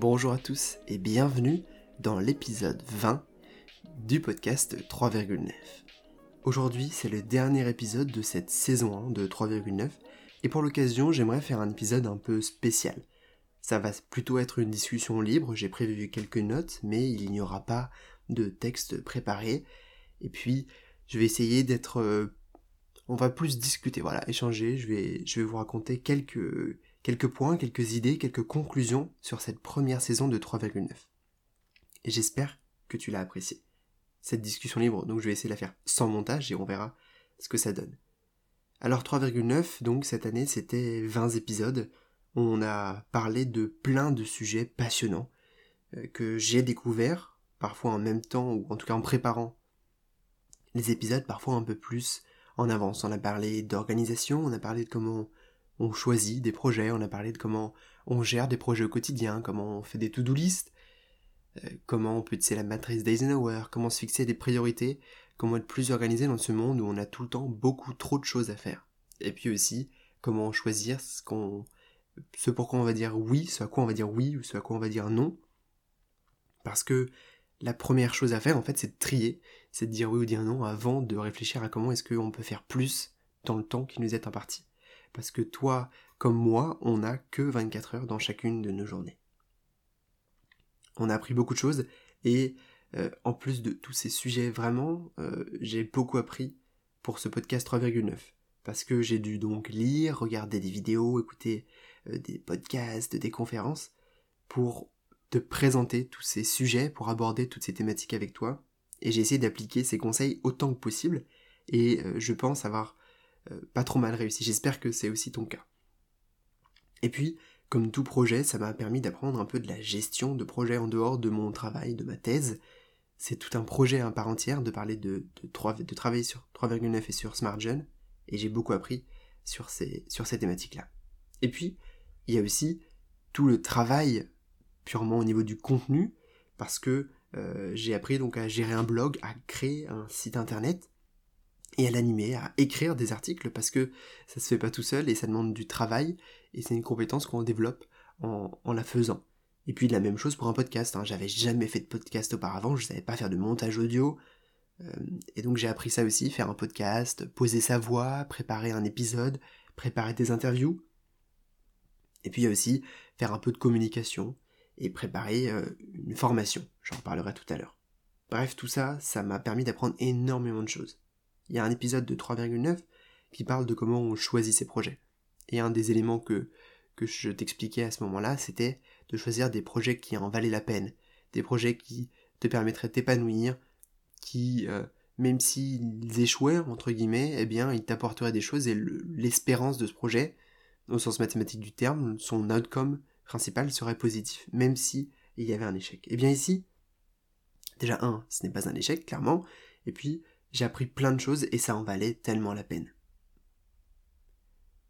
Bonjour à tous et bienvenue dans l'épisode 20 du podcast 3,9. Aujourd'hui, c'est le dernier épisode de cette saison 1 de 3,9 et pour l'occasion, j'aimerais faire un épisode un peu spécial. Ça va plutôt être une discussion libre, j'ai prévu quelques notes, mais il n'y aura pas de texte préparé. Et puis, je vais essayer d'être... Euh, on va plus discuter, voilà, échanger, je vais, je vais vous raconter quelques, quelques points, quelques idées, quelques conclusions sur cette première saison de 3,9. Et j'espère que tu l'as apprécié. Cette discussion libre, donc je vais essayer de la faire sans montage et on verra ce que ça donne. Alors 3,9, donc cette année c'était 20 épisodes. On a parlé de plein de sujets passionnants euh, que j'ai découverts, parfois en même temps ou en tout cas en préparant les épisodes, parfois un peu plus en avance. On a parlé d'organisation, on a parlé de comment on choisit des projets, on a parlé de comment on gère des projets au quotidien, comment on fait des to-do list, euh, comment on peut utiliser la matrice d'Eisenhower, comment se fixer des priorités, comment être plus organisé dans ce monde où on a tout le temps beaucoup trop de choses à faire. Et puis aussi, comment choisir ce qu'on, ce on va dire oui, ce à quoi on va dire oui ou ce à quoi on va dire non. Parce que la première chose à faire, en fait, c'est de trier, c'est de dire oui ou dire non avant de réfléchir à comment est-ce qu'on peut faire plus dans le temps qui nous est imparti. Parce que toi, comme moi, on n'a que 24 heures dans chacune de nos journées. On a appris beaucoup de choses et euh, en plus de tous ces sujets, vraiment, euh, j'ai beaucoup appris pour ce podcast 3,9. Parce que j'ai dû donc lire, regarder des vidéos, écouter euh, des podcasts, des conférences, pour te présenter tous ces sujets, pour aborder toutes ces thématiques avec toi. Et j'ai essayé d'appliquer ces conseils autant que possible. Et je pense avoir pas trop mal réussi. J'espère que c'est aussi ton cas. Et puis, comme tout projet, ça m'a permis d'apprendre un peu de la gestion de projet en dehors de mon travail, de ma thèse. C'est tout un projet à part entière de parler de, de, travailler sur 3,9 et sur SmartGen, et j'ai beaucoup appris sur ces, sur ces thématiques-là. Et puis, il y a aussi tout le travail purement au niveau du contenu, parce que euh, j'ai appris donc à gérer un blog, à créer un site internet, et à l'animer, à écrire des articles parce que ça se fait pas tout seul et ça demande du travail et c'est une compétence qu'on développe en, la faisant. Et puis la même chose pour un podcast, hein. j'avais jamais fait de podcast auparavant, je savais pas faire de montage audio, euh, et donc j'ai appris ça aussi, faire un podcast, poser sa voix, préparer un épisode, préparer des interviews, et puis aussi faire un peu de communication et préparer euh, une formation, j'en parlerai tout à l'heure. Bref, tout ça, ça m'a permis d'apprendre énormément de choses. Il y a un épisode de 3,9 qui parle de comment on choisit ses projets. Et un des éléments que, je t'expliquais à ce moment-là, c'était de choisir des projets qui en valaient la peine, des projets qui te permettraient d'épanouir, qui, euh, même s'ils échouaient, entre guillemets, eh bien, ils t'apporteraient des choses et l'espérance de ce projet, au sens mathématique du terme, son outcome principal serait positif, même si il y avait un échec. Et eh bien ici, déjà un, ce n'est pas un échec, clairement, et puis j'ai appris plein de choses et ça en valait tellement la peine.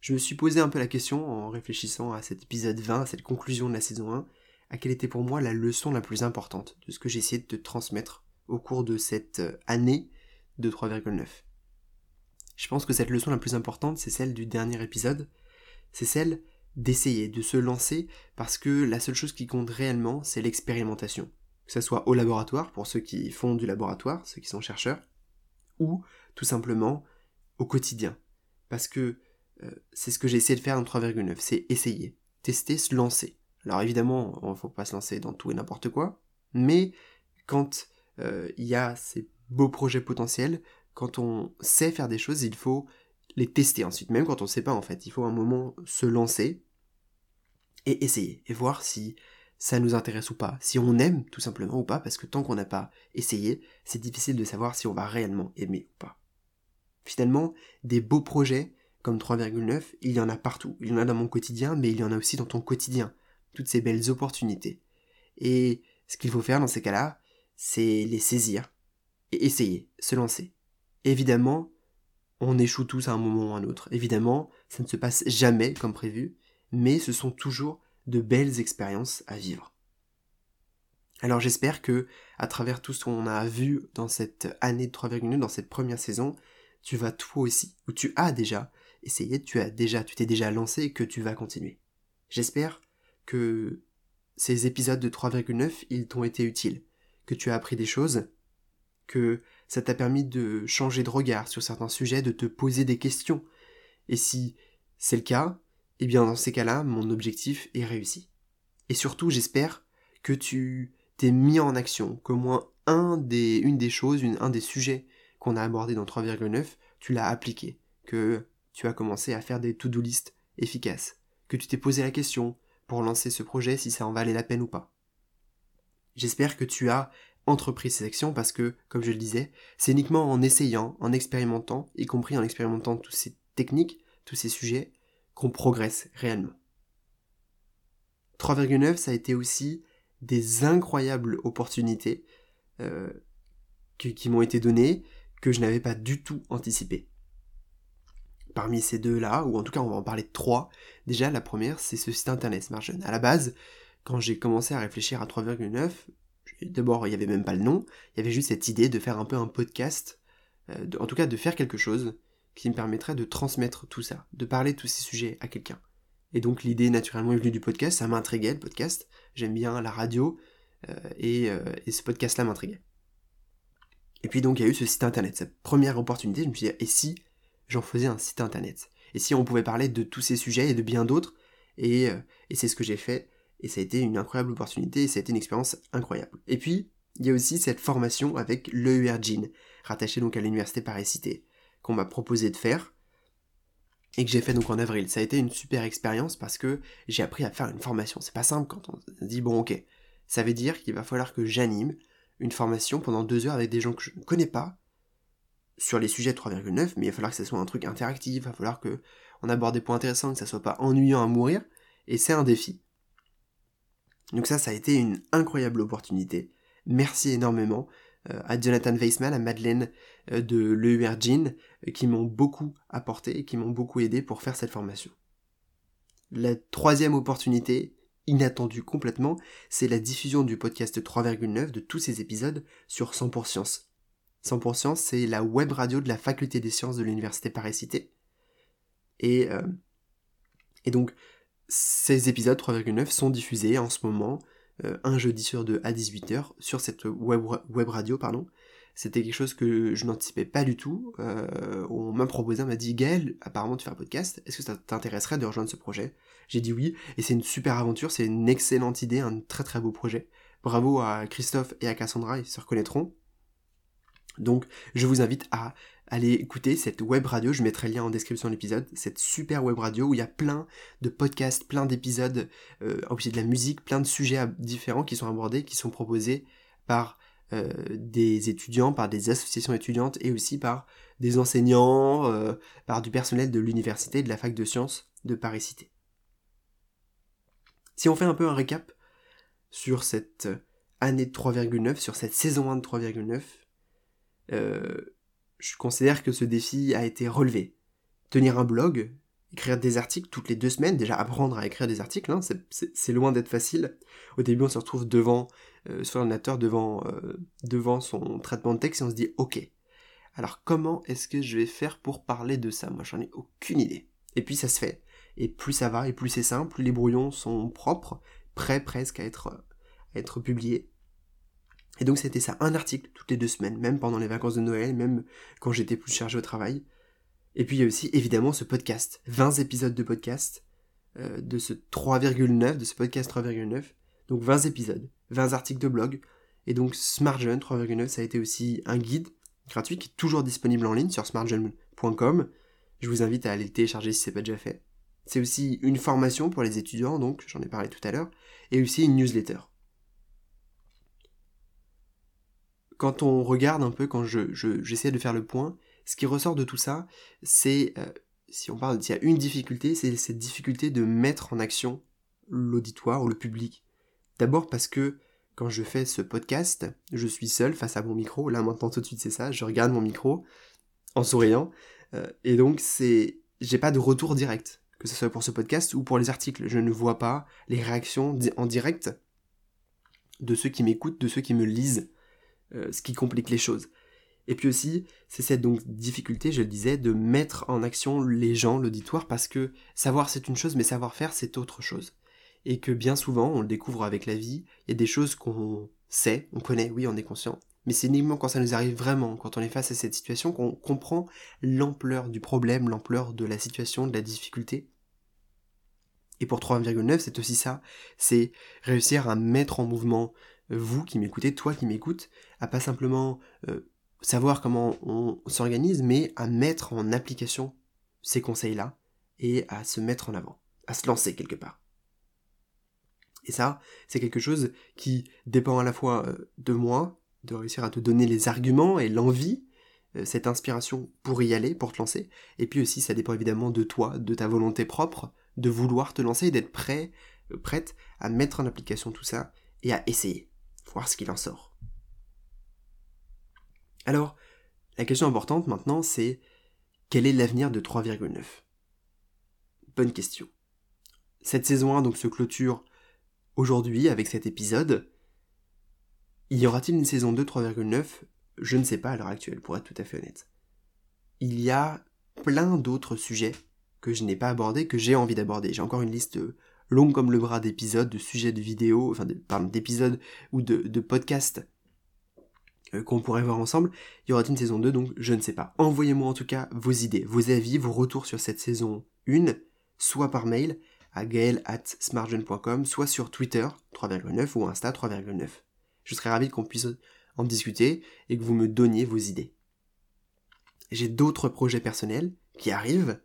Je me suis posé un peu la question en réfléchissant à cet épisode 20, à cette conclusion de la saison 1, à quelle était pour moi la leçon la plus importante de ce que j'ai essayé de te transmettre au cours de cette euh, année de 3,9. Je pense que cette leçon la plus importante, c'est celle du dernier épisode, c'est celle d'essayer, de se lancer, parce que la seule chose qui compte réellement, c'est l'expérimentation. Que ce soit au laboratoire, pour ceux qui font du laboratoire, ceux qui sont chercheurs, ou tout simplement au quotidien. Parce que euh, c'est ce que j'ai essayé de faire en 3,9, c'est essayer, tester, se lancer. Alors évidemment, il ne faut pas se lancer dans tout et n'importe quoi, mais quand euh, il y a ces beaux projets potentiels, quand on sait faire des choses, il faut les tester ensuite, même quand on ne sait pas en fait. Il faut un moment se lancer et essayer, et voir si ça nous intéresse ou pas, si on aime tout simplement ou pas, parce que tant qu'on n'a pas essayé, c'est difficile de savoir si on va réellement aimer ou pas. Finalement, des beaux projets comme 3,9, il y en a partout. Il y en a dans mon quotidien, mais il y en a aussi dans ton quotidien. Toutes ces belles opportunités. Et ce qu'il faut faire dans ces cas-là, c'est les saisir et essayer, se lancer. Évidemment, on échoue tous à un moment ou à un autre. Évidemment, ça ne se passe jamais comme prévu, mais ce sont toujours de belles expériences à vivre. Alors j'espère que, à travers tout ce qu'on a vu dans cette année de 3,9, dans cette première saison, tu vas toi aussi, ou tu as déjà essayé, tu as déjà, tu t'es déjà lancé et que tu vas continuer. J'espère que ces épisodes de 3,9, ils t'ont été utiles, que tu as appris des choses, que ça t'a permis de changer de regard sur certains sujets, de te poser des questions. Et si c'est le cas, eh bien dans ces cas-là, mon objectif est réussi. Et surtout, j'espère que tu t'es mis en action, qu'au moins une des choses, un des sujets qu'on a abordés dans 3,9, tu l'as appliqué, que tu as commencé à faire des to-do list efficaces, que tu t'es posé la question pour lancer ce projet si ça en valait la peine ou pas. J'espère que tu as entrepris ces actions parce que, comme je le disais, c'est uniquement en essayant, en expérimentant, y compris en expérimentant toutes ces techniques, tous ces sujets, qu'on progresse réellement. 3,9, ça a été aussi des incroyables opportunités euh, qui, m'ont été données que je n'avais pas du tout anticipées. Parmi ces deux-là, ou en tout cas on va en parler de trois, déjà la première c'est ce site internet Smartgen. À la base, quand j'ai commencé à réfléchir à 3,9, d'abord il n'y avait même pas le nom, il y avait juste cette idée de faire un peu un podcast, euh, en tout cas de faire quelque chose qui me permettrait de transmettre tout ça, de parler de tous ces sujets à quelqu'un. Et donc l'idée naturellement est venue du podcast, ça m'intriguait le podcast, j'aime bien la radio, euh, euh, et, ce podcast-là m'intriguait. Et puis donc il y a eu ce site internet, cette première opportunité, je me suis dit, et si j'en faisais un site internet? Et si on pouvait parler de tous ces sujets et de bien d'autres? Et, euh, et c'est ce que j'ai fait, et ça a été une incroyable opportunité, et ça a été une expérience incroyable. Et puis, il y a aussi cette formation avec l'EURGIN, rattaché donc à l'université Paris-Cité, qu'on m'a proposé de faire, et que j'ai fait donc en avril. Ça a été une super expérience parce que j'ai appris à faire une formation. C'est pas simple quand on dit bon ok, ça veut dire qu'il va falloir que j'anime une formation pendant deux heures avec des gens que je ne connais pas sur les sujets de 3,9, mais il va falloir que ce soit un truc interactif, il va falloir que on aborde des points intéressants, que ça soit pas ennuyant à mourir, et c'est un défi. Donc ça, ça a été une incroyable opportunité. Merci énormément à Jonathan Weissman, à Madeleine euh, de l'EURGIN, euh, qui m'ont beaucoup apporté et qui m'ont beaucoup aidé pour faire cette formation. La troisième opportunité, inattendue complètement, c'est la diffusion du podcast 3,9 de tous ces épisodes sur 100 Science. 100 Science, c'est la web radio de la faculté des sciences de l'université Paris-Cité. Et, et donc, ces épisodes 3,9 sont diffusés en ce moment euh, un jeudi sur deux à 18h sur cette web, web radio, pardon. C'était quelque chose que je n'anticipais pas du tout. Euh, on m'a proposé, on m'a dit Gaël, apparemment tu fais un podcast, est-ce que ça t'intéresserait de rejoindre ce projet? J'ai dit oui, et c'est une super aventure, c'est une excellente idée, un très très beau projet. Bravo à Christophe et à Cassandra, ils se reconnaîtront. Donc je vous invite à aller écouter cette web radio, je mettrai le lien en description de l'épisode, cette super web radio où il y a plein de podcasts, plein d'épisodes, euh, aussi de la musique, plein de sujets différents qui sont abordés, qui sont proposés par euh, des étudiants, par des associations étudiantes et aussi par des enseignants, euh, par du personnel de l'université, de la fac de sciences de Paris-Cité. Si on fait un peu un récap sur cette année de 3,9, sur cette saison 1 de 3,9, euh, je considère que ce défi a été relevé. Tenir un blog, écrire des articles toutes les deux semaines, déjà apprendre à écrire des articles, hein, c'est loin d'être facile. Au début, on se retrouve devant euh, son ordinateur, devant, euh, devant son traitement de texte, et on se dit ok. Alors comment est-ce que je vais faire pour parler de ça? Moi, j'en ai aucune idée. Et puis ça se fait. Et plus ça va, et plus c'est simple, plus les brouillons sont propres, prêts presque à être publiés. Et donc c'était ça, un article toutes les deux semaines, même pendant les vacances de Noël, même quand j'étais plus chargé au travail. Et puis il y a aussi évidemment ce podcast, 20 épisodes de podcast, euh, de ce 3,9, de ce podcast 3,9. Donc 20 épisodes, 20 articles de blog. Et donc SmartJeune 3,9, ça a été aussi un guide gratuit qui est toujours disponible en ligne sur smartjeune.com. Je vous invite à aller le télécharger si c'est pas déjà fait. C'est aussi une formation pour les étudiants, donc j'en ai parlé tout à l'heure, et aussi une newsletter. Quand on regarde un peu, quand je, j'essaie de faire le point, ce qui ressort de tout ça, c'est, euh, si on parle, s'il y a une difficulté, c'est cette difficulté de mettre en action l'auditoire ou le public. D'abord parce que quand je fais ce podcast, je suis seul face à mon micro. Là maintenant tout de suite c'est ça, je regarde mon micro en souriant. Euh, et donc c'est, j'ai pas de retour direct, que ce soit pour ce podcast ou pour les articles. Je ne vois pas les réactions en direct de ceux qui m'écoutent, de ceux qui me lisent. Euh, ce qui complique les choses. Et puis aussi, c'est cette difficulté, je le disais, de mettre en action les gens, l'auditoire, parce que savoir c'est une chose, mais savoir faire c'est autre chose. et que bien souvent, on le découvre avec la vie, il y a des choses qu'on sait, on connaît, oui, on est conscient, mais c'est uniquement quand ça nous arrive vraiment, quand on est face à cette situation, qu'on comprend l'ampleur du problème, l'ampleur de la situation, de la difficulté. Et pour 3,9, c'est aussi ça, c'est réussir à mettre en mouvement vous qui m'écoutez, toi qui m'écoutes, à pas simplement euh, savoir comment on s'organise, mais à mettre en application ces conseils-là et à se mettre en avant, à se lancer quelque part. Et ça, c'est quelque chose qui dépend à la fois euh, de moi, de réussir à te donner les arguments et l'envie, euh, cette inspiration pour y aller, pour te lancer. Et puis aussi, ça dépend évidemment de toi, de ta volonté propre, de vouloir te lancer et d'être prêt, prête à mettre en application tout ça et à essayer, voir ce qu'il en sort. Alors, la question importante maintenant, c'est quel est l'avenir de 3,9 Bonne question. Cette saison 1 donc se clôture aujourd'hui avec cet épisode. Y aura-t-il une saison 2 3,9 Je ne sais pas à l'heure actuelle, pour être tout à fait honnête. Il y a plein d'autres sujets que je n'ai pas abordés, que j'ai envie d'aborder. J'ai encore une liste longue comme le bras d'épisodes, de sujets de vidéos, enfin d'épisodes ou de, podcasts euh, qu'on pourrait voir ensemble. Y aura-t-il une saison 2 Donc je ne sais pas. Envoyez-moi en tout cas vos idées, vos avis, vos retours sur cette saison 1, soit par mail à gaël at smartgen.com, soit sur Twitter 3,9 ou Insta 3,9. Je serais ravi qu'on puisse en discuter et que vous me donniez vos idées. J'ai d'autres projets personnels qui arrivent,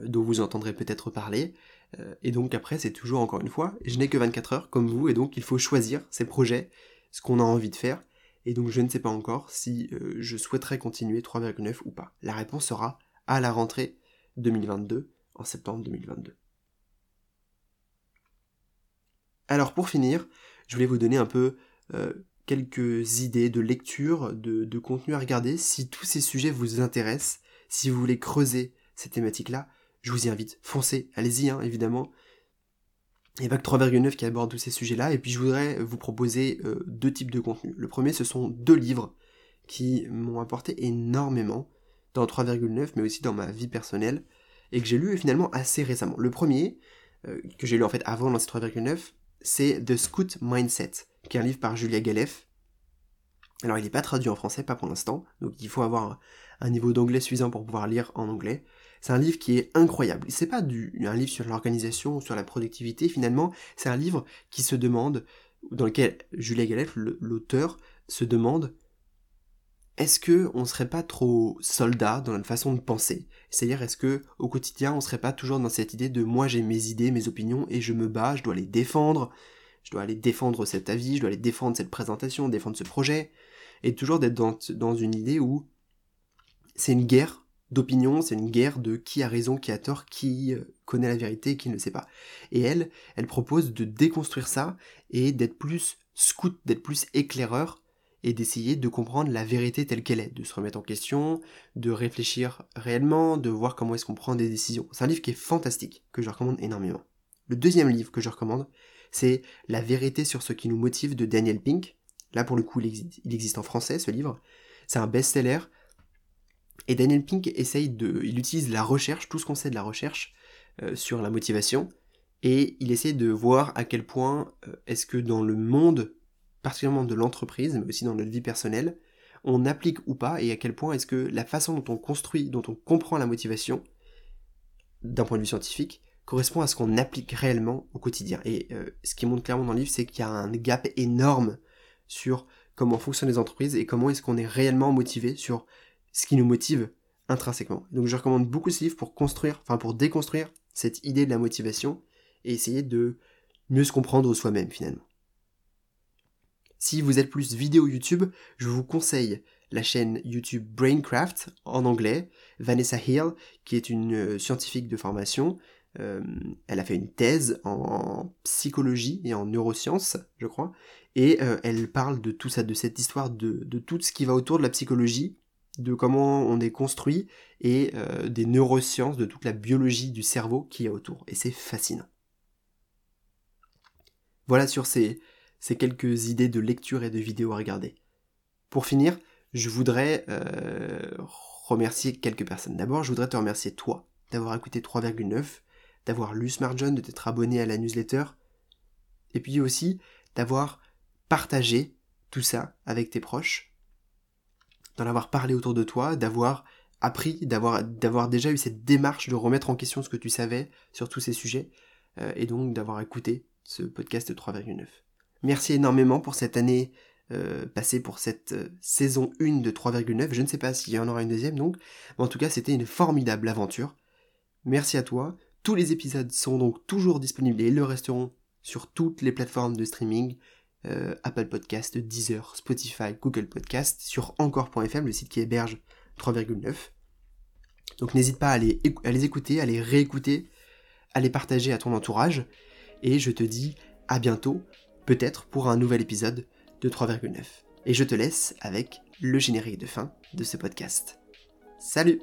euh, dont vous entendrez peut-être parler, et donc après c'est toujours encore une fois, je n'ai que 24 heures comme vous, et donc il faut choisir ces projets, ce qu'on a envie de faire, et donc je ne sais pas encore si euh, je souhaiterais continuer 3,9 ou pas. La réponse sera à la rentrée 2022, en septembre 2022. Alors pour finir, je voulais vous donner un peu euh, quelques idées de lecture, de, contenu à regarder. Si tous ces sujets vous intéressent, si vous voulez creuser ces thématiques-là, je vous y invite. Foncez, allez-y, hein, évidemment. Pas que 3,9 qui aborde tous ces sujets-là, et puis je voudrais vous proposer euh, deux types de contenus. Le premier, ce sont deux livres qui m'ont apporté énormément dans 3,9, mais aussi dans ma vie personnelle, et que j'ai lu finalement assez récemment. Le premier, euh, que j'ai lu en fait avant dans 3,9, c'est The Scout Mindset, qui est un livre par Julia Galef. Alors il n'est pas traduit en français, pas pour l'instant, donc il faut avoir un niveau d'anglais suffisant pour pouvoir lire en anglais. C'est un livre qui est incroyable. C'est pas un livre sur l'organisation ou sur la productivité, finalement, c'est un livre qui se demande, dans lequel Julia Galef, l'auteur, se demande est-ce que on serait pas trop soldat dans notre façon de penser? C'est-à-dire est-ce que au quotidien on serait pas toujours dans cette idée de moi j'ai mes idées, mes opinions et je me bats, je dois les défendre, je dois aller défendre cet avis, je dois aller défendre cette présentation, défendre ce projet, et toujours d'être dans une idée où c'est une guerre d'opinion, c'est une guerre de qui a raison, qui a tort, qui euh, connaît la vérité, qui ne le sait pas. Et elle, elle propose de déconstruire ça et d'être plus scout, d'être plus éclaireur et d'essayer de comprendre la vérité telle qu'elle est, de se remettre en question, de réfléchir réellement, de voir comment est-ce qu'on prend des décisions. C'est un livre qui est fantastique, que je recommande énormément. Le deuxième livre que je recommande, c'est La vérité sur ce qui nous motive de Daniel Pink. Là, pour le coup, il existe, il existe en français, ce livre. C'est un best-seller. Et Daniel Pink essaye de... Il utilise la recherche, tout ce qu'on sait de la recherche euh, sur la motivation, et il essaie de voir à quel point euh, est-ce que dans le monde particulièrement de l'entreprise, mais aussi dans notre vie personnelle, on applique ou pas, et à quel point est-ce que la façon dont on construit, dont on comprend la motivation, d'un point de vue scientifique, correspond à ce qu'on applique réellement au quotidien. Et euh, ce qui montre clairement dans le livre, c'est qu'il y a un gap énorme sur comment fonctionnent les entreprises et comment est-ce qu'on est réellement motivé sur ce qui nous motive intrinsèquement. Donc je recommande beaucoup ce livre pour construire, enfin pour déconstruire cette idée de la motivation et essayer de mieux se comprendre soi-même finalement. Si vous êtes plus vidéo YouTube, je vous conseille la chaîne YouTube Braincraft en anglais, Vanessa Hill, qui est une euh, scientifique de formation. Euh, elle a fait une thèse en psychologie et en neurosciences, je crois, et euh, elle parle de tout ça, de cette histoire de, de, tout ce qui va autour de la psychologie, de comment on est construit et des neurosciences, de toute la biologie du cerveau qui y a autour. Et c'est fascinant. Voilà sur ces, ces quelques idées de lecture et de vidéos à regarder. Pour finir, je voudrais euh, remercier quelques personnes. D'abord, je voudrais te remercier toi d'avoir écouté 3,9, d'avoir lu Smart John, de t'être abonné à la newsletter. et puis aussi d'avoir partagé tout ça avec tes proches, d'en avoir parlé autour de toi, d'avoir appris, d'avoir, déjà eu cette démarche de remettre en question ce que tu savais sur tous ces sujets, euh, et donc d'avoir écouté ce podcast 3,9. Merci énormément pour cette année euh, passée, pour cette euh, saison 1 de 3,9. Je ne sais pas s'il y en aura une deuxième donc, mais en tout cas c'était une formidable aventure. Merci à toi. Tous les épisodes sont donc toujours disponibles et le resteront sur toutes les plateformes de streaming, Apple Podcast, Deezer, Spotify, Google Podcast, sur encore.fm, le site qui héberge 3,9. Donc n'hésite pas à les, à les écouter, à les réécouter, à les partager à ton entourage. Et je te dis à bientôt, peut-être pour un nouvel épisode de 3,9. Et je te laisse avec le générique de fin de ce podcast. Salut